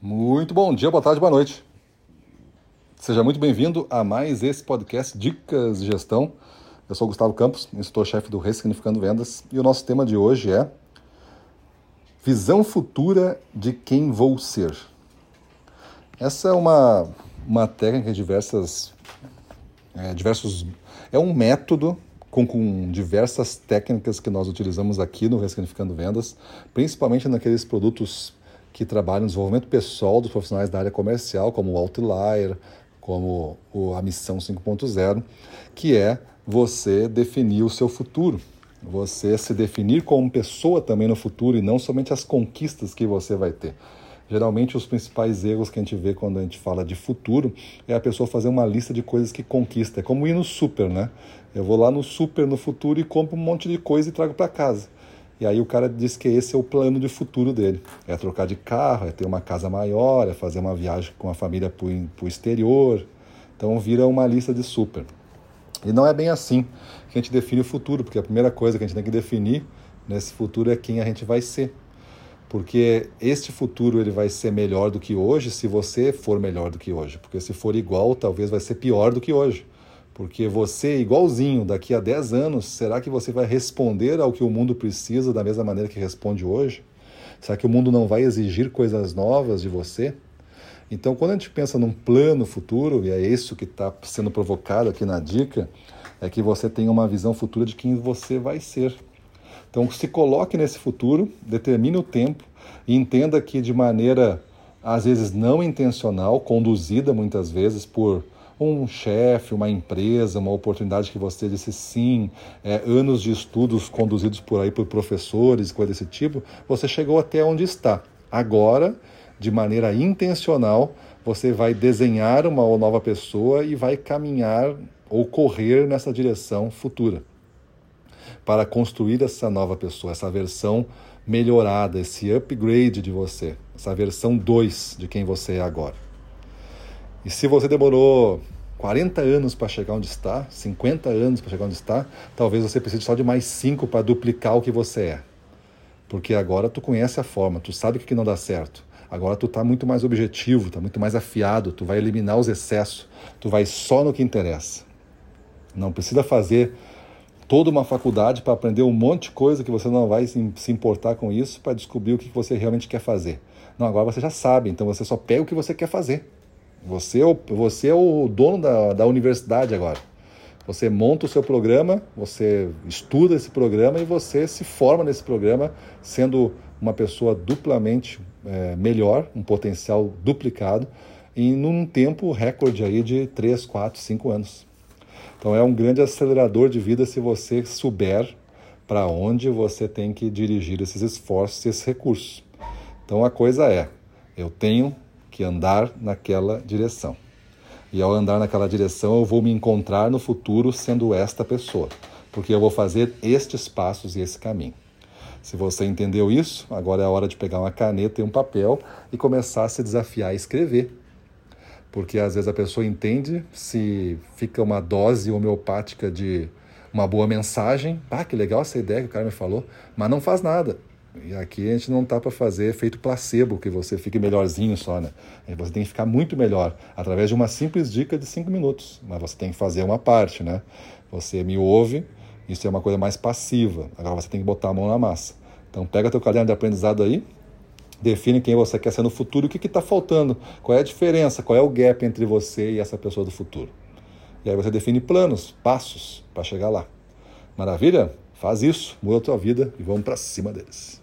Muito bom dia, boa tarde, boa noite. Seja muito bem-vindo a mais esse podcast Dicas de Gestão. Eu sou Gustavo Campos, instrutor-chefe do Ressignificando Vendas, e o nosso tema de hoje é Visão futura de quem vou ser. Essa é uma, uma técnica de diversas, é, diversos. É um método com, com, diversas técnicas que nós utilizamos aqui no Ressignificando Vendas, principalmente naqueles produtos que trabalham no desenvolvimento pessoal dos profissionais da área comercial, como o Outlier, como a Missão 5.0, que é você definir o seu futuro. Você se definir como pessoa também no futuro e não somente as conquistas que você vai ter. Geralmente, os principais erros que a gente vê quando a gente fala de futuro é a pessoa fazer uma lista de coisas que conquista. É como ir no super, né? Eu vou lá no super no futuro e compro um monte de coisa e trago para casa. E aí o cara diz que esse é o plano de futuro dele. É trocar de carro, é ter uma casa maior, é fazer uma viagem com a família para o exterior. Então vira uma lista de super. E não é bem assim que a gente define o futuro, porque a primeira coisa que a gente tem que definir nesse futuro é quem a gente vai ser. Porque este futuro ele vai ser melhor do que hoje se você for melhor do que hoje. Porque se for igual, talvez vai ser pior do que hoje. Porque você, igualzinho, daqui a 10 anos, será que você vai responder ao que o mundo precisa da mesma maneira que responde hoje? Será que o mundo não vai exigir coisas novas de você? Então, quando a gente pensa num plano futuro, e é isso que está sendo provocado aqui na dica, é que você tenha uma visão futura de quem você vai ser. Então, se coloque nesse futuro, determine o tempo e entenda que de maneira, às vezes, não intencional, conduzida muitas vezes por um chefe, uma empresa, uma oportunidade que você disse sim, é, anos de estudos conduzidos por aí por professores, coisa desse tipo, você chegou até onde está. Agora, de maneira intencional, você vai desenhar uma nova pessoa e vai caminhar ou correr nessa direção futura para construir essa nova pessoa, essa versão melhorada, esse upgrade de você, essa versão 2 de quem você é agora. E se você demorou 40 anos para chegar onde está, 50 anos para chegar onde está, talvez você precise só de mais 5 para duplicar o que você é. Porque agora tu conhece a forma, tu sabe o que não dá certo. Agora tu está muito mais objetivo, está muito mais afiado, tu vai eliminar os excessos, tu vai só no que interessa. Não precisa fazer toda uma faculdade para aprender um monte de coisa que você não vai se importar com isso para descobrir o que você realmente quer fazer. Não, agora você já sabe, então você só pega o que você quer fazer. Você é o, você é o dono da, da universidade agora. Você monta o seu programa, você estuda esse programa e você se forma nesse programa sendo uma pessoa duplamente é, melhor, um potencial duplicado, em num tempo recorde aí de 3, 4, 5 anos. Então é um grande acelerador de vida se você souber para onde você tem que dirigir esses esforços, esses recursos. Então a coisa é, eu tenho que andar naquela direção. E ao andar naquela direção, eu vou me encontrar no futuro sendo esta pessoa, porque eu vou fazer estes passos e esse caminho. Se você entendeu isso, agora é a hora de pegar uma caneta e um papel e começar a se desafiar a escrever. Porque às vezes a pessoa entende se fica uma dose homeopática de uma boa mensagem, ah, que legal essa ideia que o cara me falou, mas não faz nada. E aqui a gente não está para fazer efeito placebo, que você fique melhorzinho só, né? Você tem que ficar muito melhor através de uma simples dica de cinco minutos. Mas você tem que fazer uma parte, né? Você me ouve, isso é uma coisa mais passiva. Agora você tem que botar a mão na massa. Então pega teu caderno de aprendizado aí, define quem você quer ser no futuro, o que está faltando, qual é a diferença, qual é o gap entre você e essa pessoa do futuro. E aí você define planos, passos para chegar lá. Maravilha? Faz isso, muda a tua vida e vamos para cima deles.